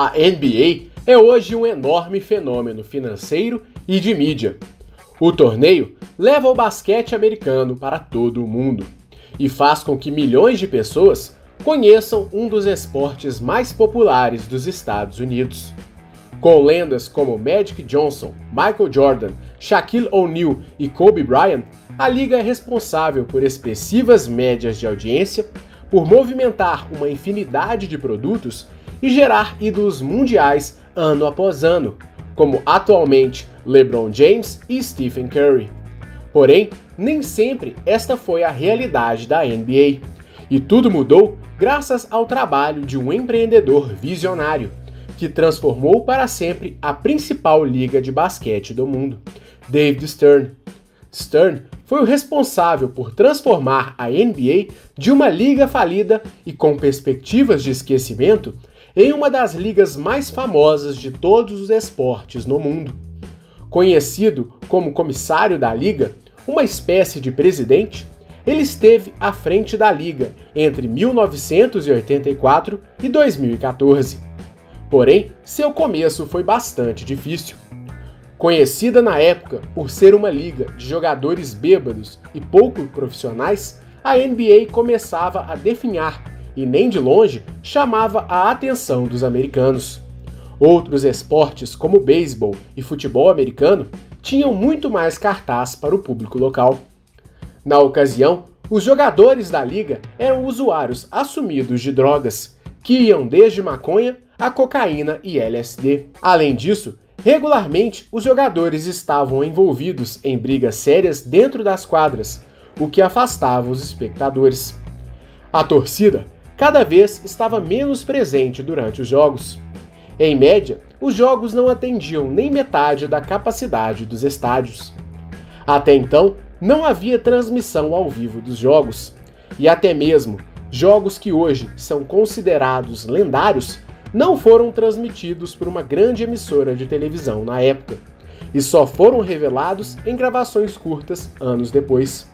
A NBA é hoje um enorme fenômeno financeiro e de mídia. O torneio leva o basquete americano para todo o mundo e faz com que milhões de pessoas conheçam um dos esportes mais populares dos Estados Unidos. Com lendas como Magic Johnson, Michael Jordan, Shaquille O'Neal e Kobe Bryant, a liga é responsável por expressivas médias de audiência, por movimentar uma infinidade de produtos e gerar ídolos mundiais ano após ano, como atualmente LeBron James e Stephen Curry. Porém, nem sempre esta foi a realidade da NBA, e tudo mudou graças ao trabalho de um empreendedor visionário que transformou para sempre a principal liga de basquete do mundo, David Stern. Stern foi o responsável por transformar a NBA de uma liga falida e com perspectivas de esquecimento em uma das ligas mais famosas de todos os esportes no mundo. Conhecido como comissário da liga, uma espécie de presidente, ele esteve à frente da liga entre 1984 e 2014. Porém, seu começo foi bastante difícil. Conhecida na época por ser uma liga de jogadores bêbados e pouco profissionais, a NBA começava a definhar e nem de longe chamava a atenção dos americanos. Outros esportes, como beisebol e futebol americano, tinham muito mais cartaz para o público local. Na ocasião, os jogadores da liga eram usuários assumidos de drogas, que iam desde maconha a cocaína e LSD. Além disso, regularmente os jogadores estavam envolvidos em brigas sérias dentro das quadras, o que afastava os espectadores. A torcida cada vez estava menos presente durante os jogos. Em média, os jogos não atendiam nem metade da capacidade dos estádios. Até então, não havia transmissão ao vivo dos jogos, e até mesmo jogos que hoje são considerados lendários não foram transmitidos por uma grande emissora de televisão na época, e só foram revelados em gravações curtas anos depois.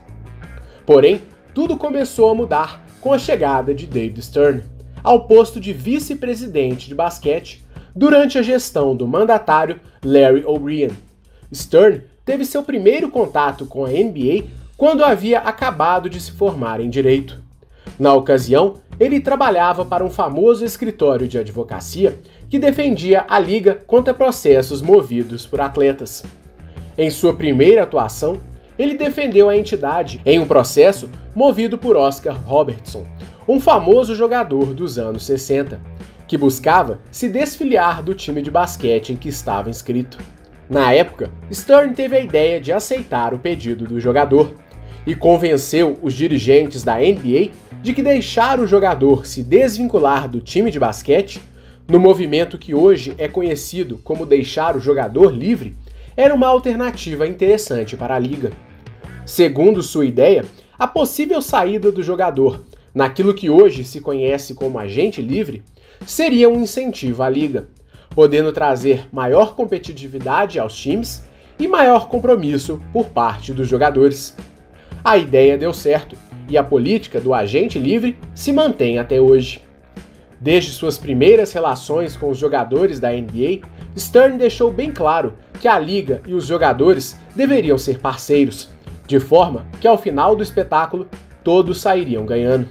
Porém, tudo começou a mudar com a chegada de David Stern ao posto de vice-presidente de basquete durante a gestão do mandatário Larry O'Brien. Stern teve seu primeiro contato com a NBA quando havia acabado de se formar em direito. Na ocasião, ele trabalhava para um famoso escritório de advocacia que defendia a liga contra processos movidos por atletas. Em sua primeira atuação, ele defendeu a entidade em um processo movido por Oscar Robertson, um famoso jogador dos anos 60, que buscava se desfiliar do time de basquete em que estava inscrito. Na época, Stern teve a ideia de aceitar o pedido do jogador e convenceu os dirigentes da NBA de que deixar o jogador se desvincular do time de basquete, no movimento que hoje é conhecido como deixar o jogador livre, era uma alternativa interessante para a liga. Segundo sua ideia, a possível saída do jogador naquilo que hoje se conhece como agente livre seria um incentivo à liga, podendo trazer maior competitividade aos times e maior compromisso por parte dos jogadores. A ideia deu certo e a política do agente livre se mantém até hoje. Desde suas primeiras relações com os jogadores da NBA, Stern deixou bem claro que a liga e os jogadores deveriam ser parceiros, de forma que ao final do espetáculo todos sairiam ganhando.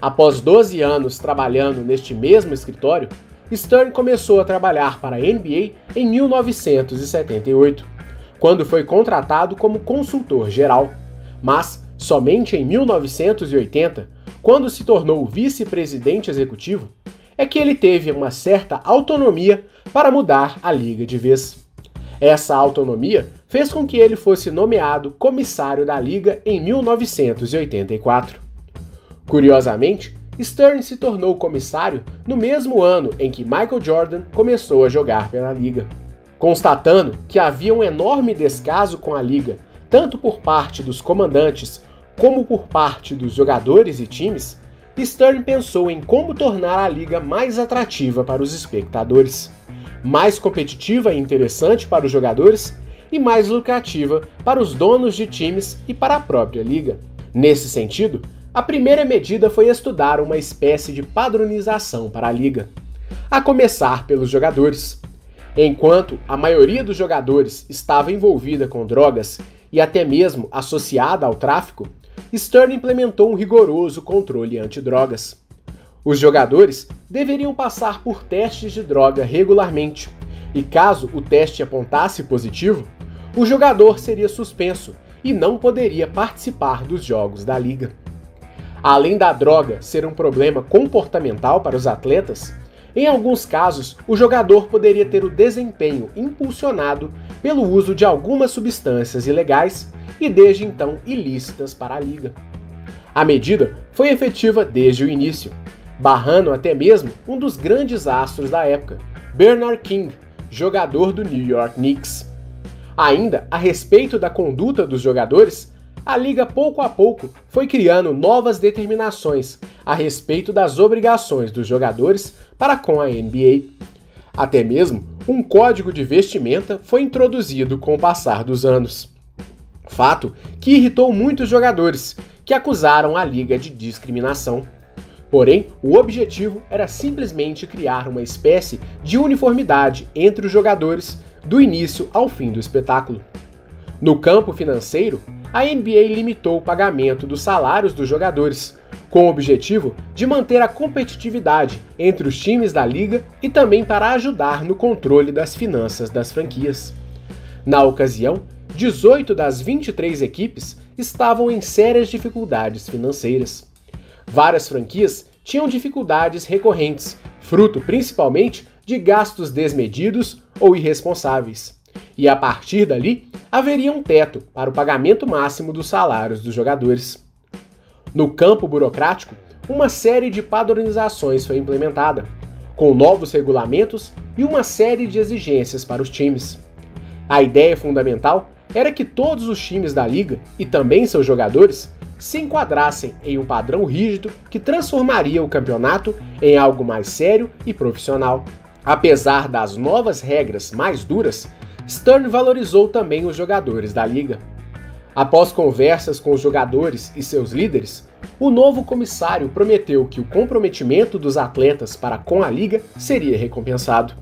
Após 12 anos trabalhando neste mesmo escritório, Stern começou a trabalhar para a NBA em 1978, quando foi contratado como consultor geral. Mas Somente em 1980, quando se tornou vice-presidente executivo, é que ele teve uma certa autonomia para mudar a liga de vez. Essa autonomia fez com que ele fosse nomeado comissário da liga em 1984. Curiosamente, Stern se tornou comissário no mesmo ano em que Michael Jordan começou a jogar pela liga. Constatando que havia um enorme descaso com a liga tanto por parte dos comandantes como por parte dos jogadores e times, Stern pensou em como tornar a liga mais atrativa para os espectadores, mais competitiva e interessante para os jogadores e mais lucrativa para os donos de times e para a própria liga. Nesse sentido, a primeira medida foi estudar uma espécie de padronização para a liga. a começar pelos jogadores. Enquanto a maioria dos jogadores estava envolvida com drogas e até mesmo associada ao tráfico, Stern implementou um rigoroso controle antidrogas. Os jogadores deveriam passar por testes de droga regularmente, e caso o teste apontasse positivo, o jogador seria suspenso e não poderia participar dos jogos da liga. Além da droga ser um problema comportamental para os atletas, em alguns casos o jogador poderia ter o desempenho impulsionado pelo uso de algumas substâncias ilegais e desde então ilícitas para a liga. A medida foi efetiva desde o início, barrando até mesmo um dos grandes astros da época, Bernard King, jogador do New York Knicks. Ainda a respeito da conduta dos jogadores, a liga pouco a pouco foi criando novas determinações a respeito das obrigações dos jogadores para com a NBA. Até mesmo um código de vestimenta foi introduzido com o passar dos anos. Fato que irritou muitos jogadores, que acusaram a liga de discriminação. Porém, o objetivo era simplesmente criar uma espécie de uniformidade entre os jogadores do início ao fim do espetáculo. No campo financeiro, a NBA limitou o pagamento dos salários dos jogadores, com o objetivo de manter a competitividade entre os times da liga e também para ajudar no controle das finanças das franquias. Na ocasião, 18 das 23 equipes estavam em sérias dificuldades financeiras. Várias franquias tinham dificuldades recorrentes, fruto principalmente de gastos desmedidos ou irresponsáveis. E a partir dali, haveria um teto para o pagamento máximo dos salários dos jogadores. No campo burocrático, uma série de padronizações foi implementada, com novos regulamentos e uma série de exigências para os times. A ideia fundamental era que todos os times da liga e também seus jogadores se enquadrassem em um padrão rígido que transformaria o campeonato em algo mais sério e profissional. Apesar das novas regras mais duras, Stern valorizou também os jogadores da liga. Após conversas com os jogadores e seus líderes, o novo comissário prometeu que o comprometimento dos atletas para com a liga seria recompensado.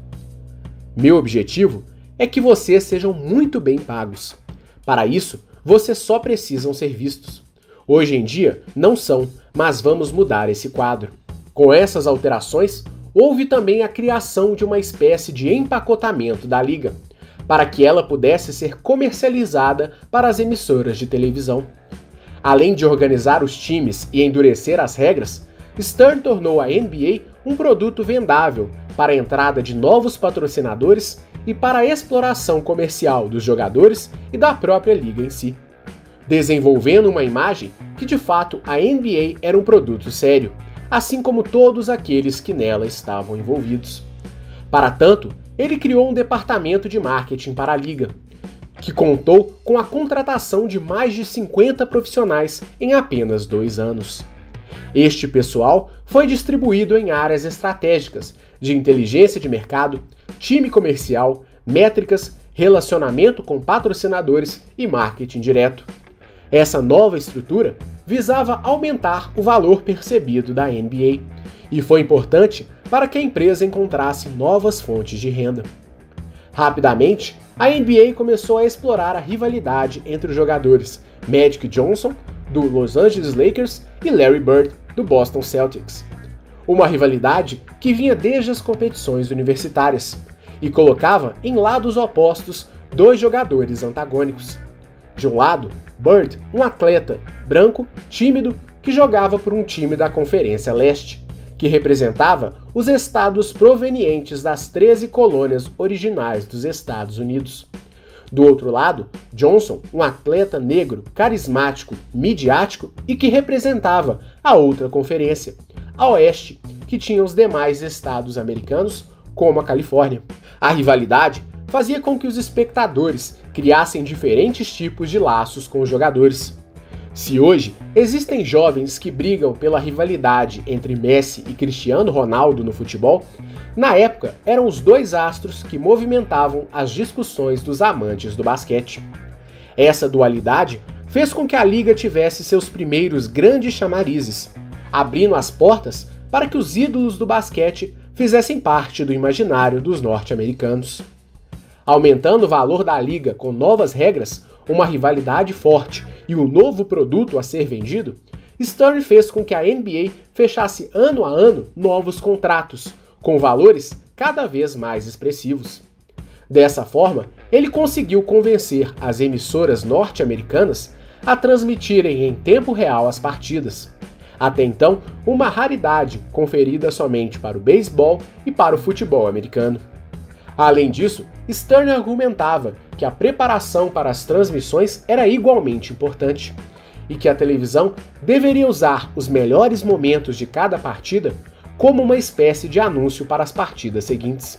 Meu objetivo é que vocês sejam muito bem pagos. Para isso, vocês só precisam ser vistos. Hoje em dia, não são, mas vamos mudar esse quadro. Com essas alterações, houve também a criação de uma espécie de empacotamento da liga, para que ela pudesse ser comercializada para as emissoras de televisão. Além de organizar os times e endurecer as regras, Stern tornou a NBA um produto vendável para a entrada de novos patrocinadores e para a exploração comercial dos jogadores e da própria liga em si, desenvolvendo uma imagem que de fato a NBA era um produto sério, assim como todos aqueles que nela estavam envolvidos. Para tanto, ele criou um departamento de marketing para a liga, que contou com a contratação de mais de 50 profissionais em apenas dois anos. Este pessoal foi distribuído em áreas estratégicas de inteligência de mercado, time comercial, métricas, relacionamento com patrocinadores e marketing direto. Essa nova estrutura visava aumentar o valor percebido da NBA e foi importante para que a empresa encontrasse novas fontes de renda. Rapidamente, a NBA começou a explorar a rivalidade entre os jogadores Magic Johnson, do Los Angeles Lakers, e Larry Bird, do Boston Celtics. Uma rivalidade que vinha desde as competições universitárias e colocava em lados opostos dois jogadores antagônicos. De um lado, Bird, um atleta branco, tímido, que jogava por um time da Conferência Leste, que representava os estados provenientes das 13 colônias originais dos Estados Unidos. Do outro lado, Johnson, um atleta negro, carismático, midiático e que representava a outra conferência, a Oeste, que tinha os demais estados americanos, como a Califórnia. A rivalidade fazia com que os espectadores criassem diferentes tipos de laços com os jogadores. Se hoje existem jovens que brigam pela rivalidade entre Messi e Cristiano Ronaldo no futebol, na época eram os dois astros que movimentavam as discussões dos amantes do basquete. Essa dualidade fez com que a liga tivesse seus primeiros grandes chamarizes, abrindo as portas para que os ídolos do basquete fizessem parte do imaginário dos norte-americanos. Aumentando o valor da liga com novas regras, uma rivalidade forte e um novo produto a ser vendido, Stern fez com que a NBA fechasse ano a ano novos contratos, com valores cada vez mais expressivos. Dessa forma, ele conseguiu convencer as emissoras norte-americanas a transmitirem em tempo real as partidas. Até então, uma raridade conferida somente para o beisebol e para o futebol americano. Além disso, Stern argumentava que a preparação para as transmissões era igualmente importante e que a televisão deveria usar os melhores momentos de cada partida como uma espécie de anúncio para as partidas seguintes.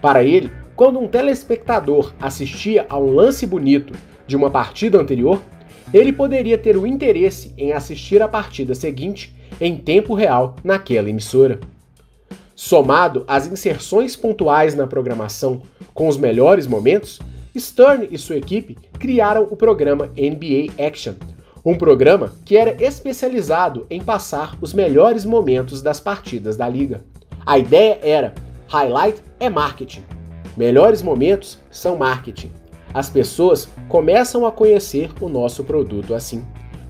Para ele, quando um telespectador assistia a um lance bonito de uma partida anterior, ele poderia ter o interesse em assistir a partida seguinte em tempo real naquela emissora. Somado às inserções pontuais na programação com os melhores momentos, Stern e sua equipe criaram o programa NBA Action, um programa que era especializado em passar os melhores momentos das partidas da liga. A ideia era: highlight é marketing. Melhores momentos são marketing. As pessoas começam a conhecer o nosso produto assim.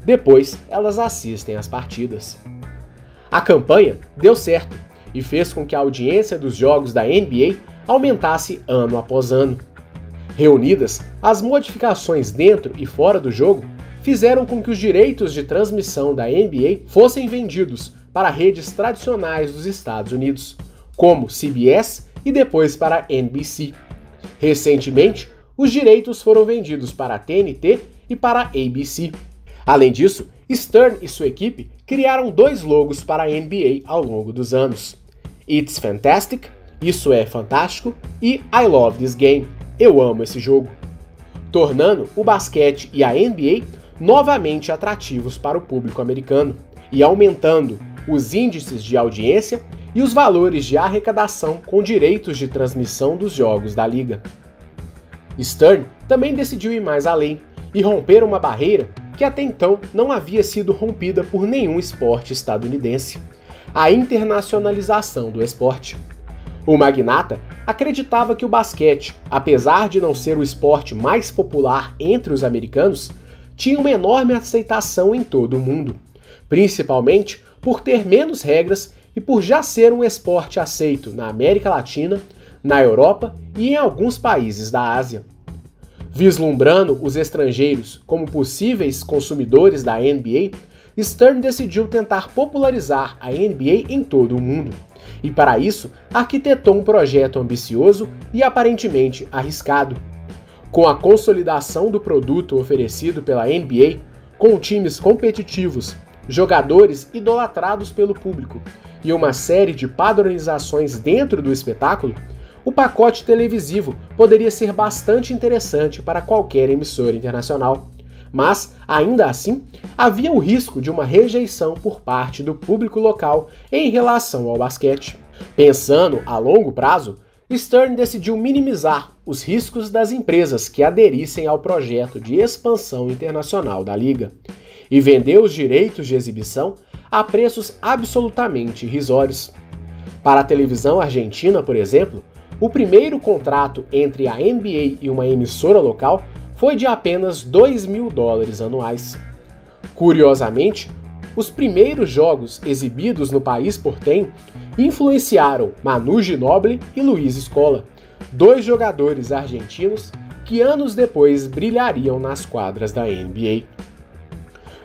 Depois, elas assistem às partidas. A campanha deu certo e fez com que a audiência dos jogos da NBA aumentasse ano após ano. Reunidas, as modificações dentro e fora do jogo fizeram com que os direitos de transmissão da NBA fossem vendidos para redes tradicionais dos Estados Unidos, como CBS e depois para NBC. Recentemente, os direitos foram vendidos para a TNT e para a ABC. Além disso, Stern e sua equipe criaram dois logos para a NBA ao longo dos anos: It's Fantastic, Isso é Fantástico, e I Love This Game, Eu Amo Esse Jogo, tornando o basquete e a NBA novamente atrativos para o público americano e aumentando os índices de audiência e os valores de arrecadação com direitos de transmissão dos jogos da liga. Stern também decidiu ir mais além e romper uma barreira que até então não havia sido rompida por nenhum esporte estadunidense: a internacionalização do esporte. O magnata acreditava que o basquete, apesar de não ser o esporte mais popular entre os americanos, tinha uma enorme aceitação em todo o mundo, principalmente por ter menos regras e por já ser um esporte aceito na América Latina, na Europa e em alguns países da Ásia. Vislumbrando os estrangeiros como possíveis consumidores da NBA, Stern decidiu tentar popularizar a NBA em todo o mundo. E para isso, arquitetou um projeto ambicioso e aparentemente arriscado. Com a consolidação do produto oferecido pela NBA, com times competitivos, jogadores idolatrados pelo público e uma série de padronizações dentro do espetáculo, o pacote televisivo poderia ser bastante interessante para qualquer emissora internacional. Mas, ainda assim, havia o risco de uma rejeição por parte do público local em relação ao basquete. Pensando a longo prazo, Stern decidiu minimizar os riscos das empresas que aderissem ao projeto de expansão internacional da liga e vendeu os direitos de exibição a preços absolutamente irrisórios. Para a televisão argentina, por exemplo, o primeiro contrato entre a NBA e uma emissora local foi de apenas 2 mil dólares anuais. Curiosamente, os primeiros jogos exibidos no país portenho influenciaram Manu Ginóbili e Luiz Escola, dois jogadores argentinos que anos depois brilhariam nas quadras da NBA.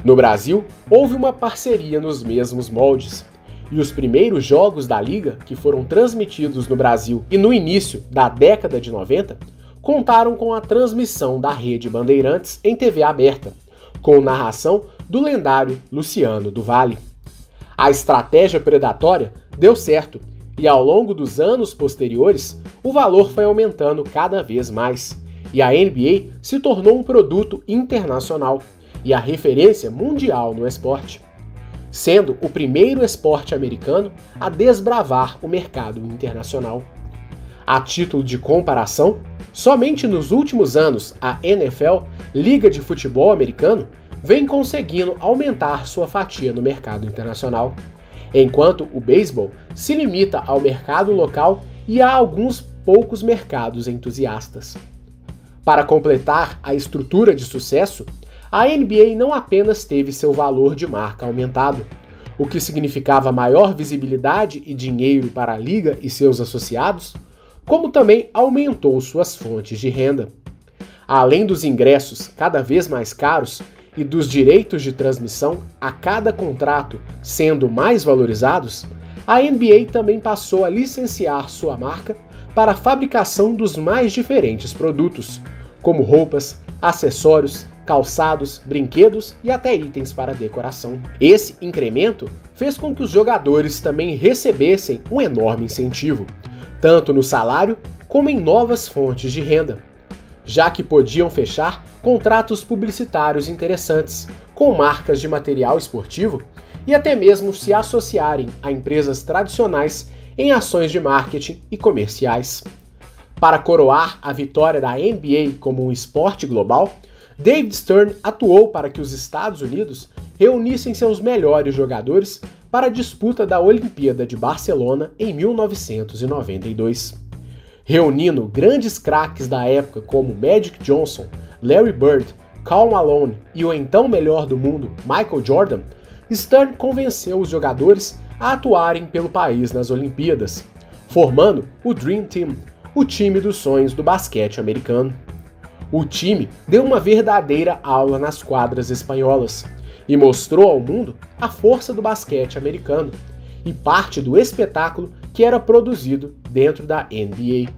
No Brasil, houve uma parceria nos mesmos moldes, e os primeiros jogos da liga, que foram transmitidos no Brasil e no início da década de 90, contaram com a transmissão da rede Bandeirantes em TV aberta, com narração do lendário Luciano do Vale. A estratégia predatória deu certo e ao longo dos anos posteriores, o valor foi aumentando cada vez mais e a NBA se tornou um produto internacional e a referência mundial no esporte, sendo o primeiro esporte americano a desbravar o mercado internacional. A título de comparação, somente nos últimos anos a NFL, Liga de Futebol Americano, vem conseguindo aumentar sua fatia no mercado internacional. enquanto o beisebol se limita ao mercado local e a alguns poucos mercados entusiastas. Para completar a estrutura de sucesso, a NBA não apenas teve seu valor de marca aumentado, o que significava maior visibilidade e dinheiro para a liga e seus associados, como também aumentou suas fontes de renda. Além dos ingressos cada vez mais caros e dos direitos de transmissão a cada contrato sendo mais valorizados, a NBA também passou a licenciar sua marca para a fabricação dos mais diferentes produtos, como roupas, acessórios, calçados, brinquedos e até itens para decoração. Esse incremento fez com que os jogadores também recebessem um enorme incentivo, tanto no salário como em novas fontes de renda, já que podiam fechar contratos publicitários interessantes com marcas de material esportivo e até mesmo se associarem a empresas tradicionais em ações de marketing e comerciais. Para coroar a vitória da NBA como um esporte global, David Stern atuou para que os Estados Unidos reunissem seus melhores jogadores para a disputa da Olimpíada de Barcelona em 1992. Reunindo grandes craques da época como Magic Johnson, Larry Bird, Karl Malone e o então melhor do mundo, Michael Jordan, Stern convenceu os jogadores a atuarem pelo país nas Olimpíadas, formando o Dream Team, o time dos sonhos do basquete americano. O time deu uma verdadeira aula nas quadras espanholas e mostrou ao mundo a força do basquete americano e parte do espetáculo que era produzido dentro da NBA.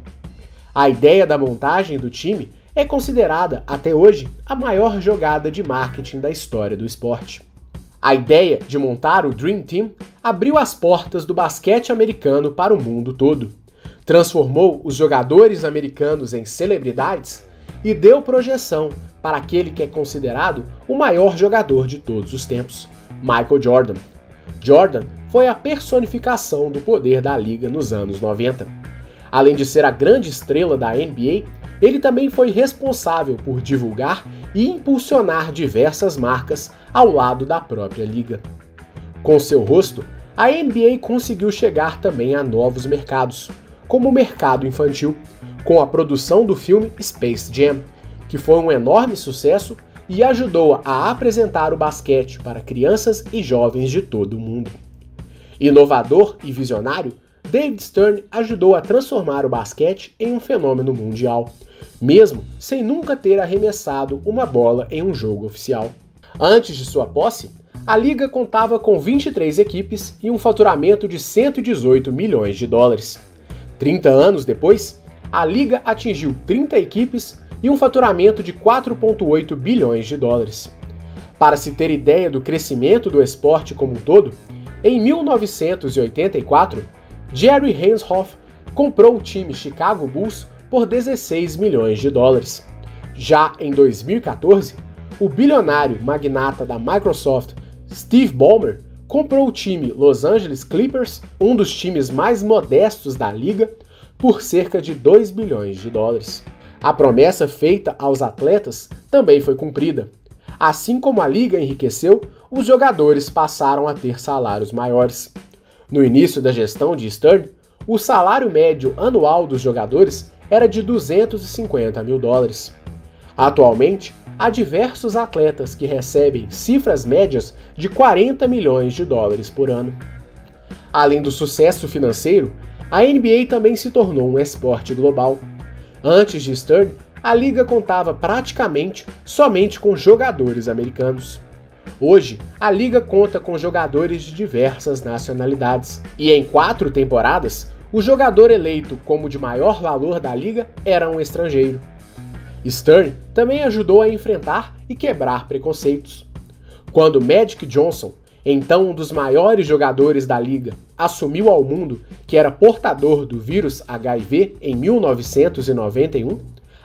A ideia da montagem do time é considerada até hoje a maior jogada de marketing da história do esporte. A ideia de montar o Dream Team abriu as portas do basquete americano para o mundo todo, transformou os jogadores americanos em celebridades e deu projeção para aquele que é considerado o maior jogador de todos os tempos, Michael Jordan. Jordan foi a personificação do poder da liga nos anos 90. Além de ser a grande estrela da NBA, ele também foi responsável por divulgar e impulsionar diversas marcas ao lado da própria liga. Com seu rosto, a NBA conseguiu chegar também a novos mercados, como o mercado infantil, com a produção do filme Space Jam, que foi um enorme sucesso e ajudou a apresentar o basquete para crianças e jovens de todo o mundo. Inovador e visionário, David Stern ajudou a transformar o basquete em um fenômeno mundial, mesmo sem nunca ter arremessado uma bola em um jogo oficial. Antes de sua posse, a liga contava com 23 equipes e um faturamento de 118 milhões de dólares. 30 anos depois, a liga atingiu 30 equipes e um faturamento de 4,8 bilhões de dólares. Para se ter ideia do crescimento do esporte como um todo, em 1984, Jerry Reinshoff comprou o time Chicago Bulls por 16 milhões de dólares. Já em 2014, o bilionário magnata da Microsoft Steve Ballmer comprou o time Los Angeles Clippers, um dos times mais modestos da liga, por cerca de 2 bilhões de dólares. A promessa feita aos atletas também foi cumprida. Assim como a liga enriqueceu, os jogadores passaram a ter salários maiores. No início da gestão de Stern, o salário médio anual dos jogadores era de 250 mil dólares. Atualmente, há diversos atletas que recebem cifras médias de 40 milhões de dólares por ano. Além do sucesso financeiro, a NBA também se tornou um esporte global. Antes de Stern, a liga contava praticamente somente com jogadores americanos. Hoje, a liga conta com jogadores de diversas nacionalidades, e em quatro temporadas, o jogador eleito como de maior valor da liga era um estrangeiro. Stern também ajudou a enfrentar e quebrar preconceitos. Quando Magic Johnson, então um dos maiores jogadores da liga, assumiu ao mundo que era portador do vírus HIV em 1991,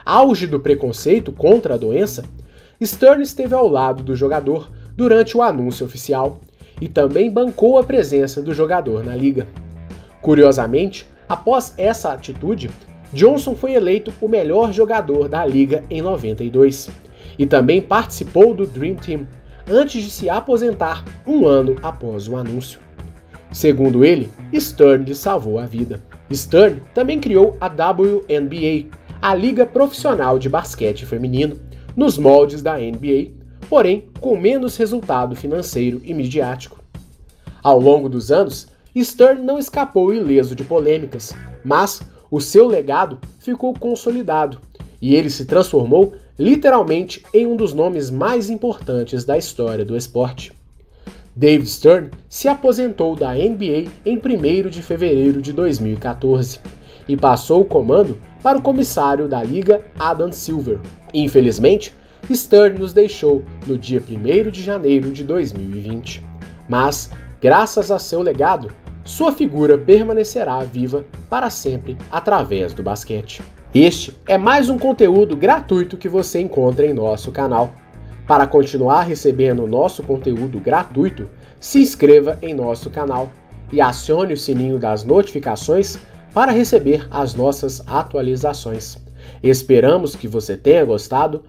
auge do preconceito contra a doença, Stern esteve ao lado do jogador durante o anúncio oficial e também bancou a presença do jogador na liga. Curiosamente, após essa atitude, Johnson foi eleito o melhor jogador da liga em 92 e também participou do Dream Team antes de se aposentar um ano após o anúncio. Segundo ele, Stern lhe salvou a vida. Stern também criou a WNBA, a Liga Profissional de Basquete Feminino, nos moldes da NBA, porém com menos resultado financeiro e midiático. Ao longo dos anos, Stern não escapou ileso de polêmicas, mas o seu legado ficou consolidado e ele se transformou literalmente em um dos nomes mais importantes da história do esporte. David Stern se aposentou da NBA em 1 de fevereiro de 2014 e passou o comando para o comissário da liga Adam Silver. Infelizmente, Stern nos deixou no dia 1 de janeiro de 2020. Mas, graças a seu legado, sua figura permanecerá viva para sempre através do basquete. Este é mais um conteúdo gratuito que você encontra em nosso canal. Para continuar recebendo nosso conteúdo gratuito, se inscreva em nosso canal e acione o sininho das notificações para receber as nossas atualizações. Esperamos que você tenha gostado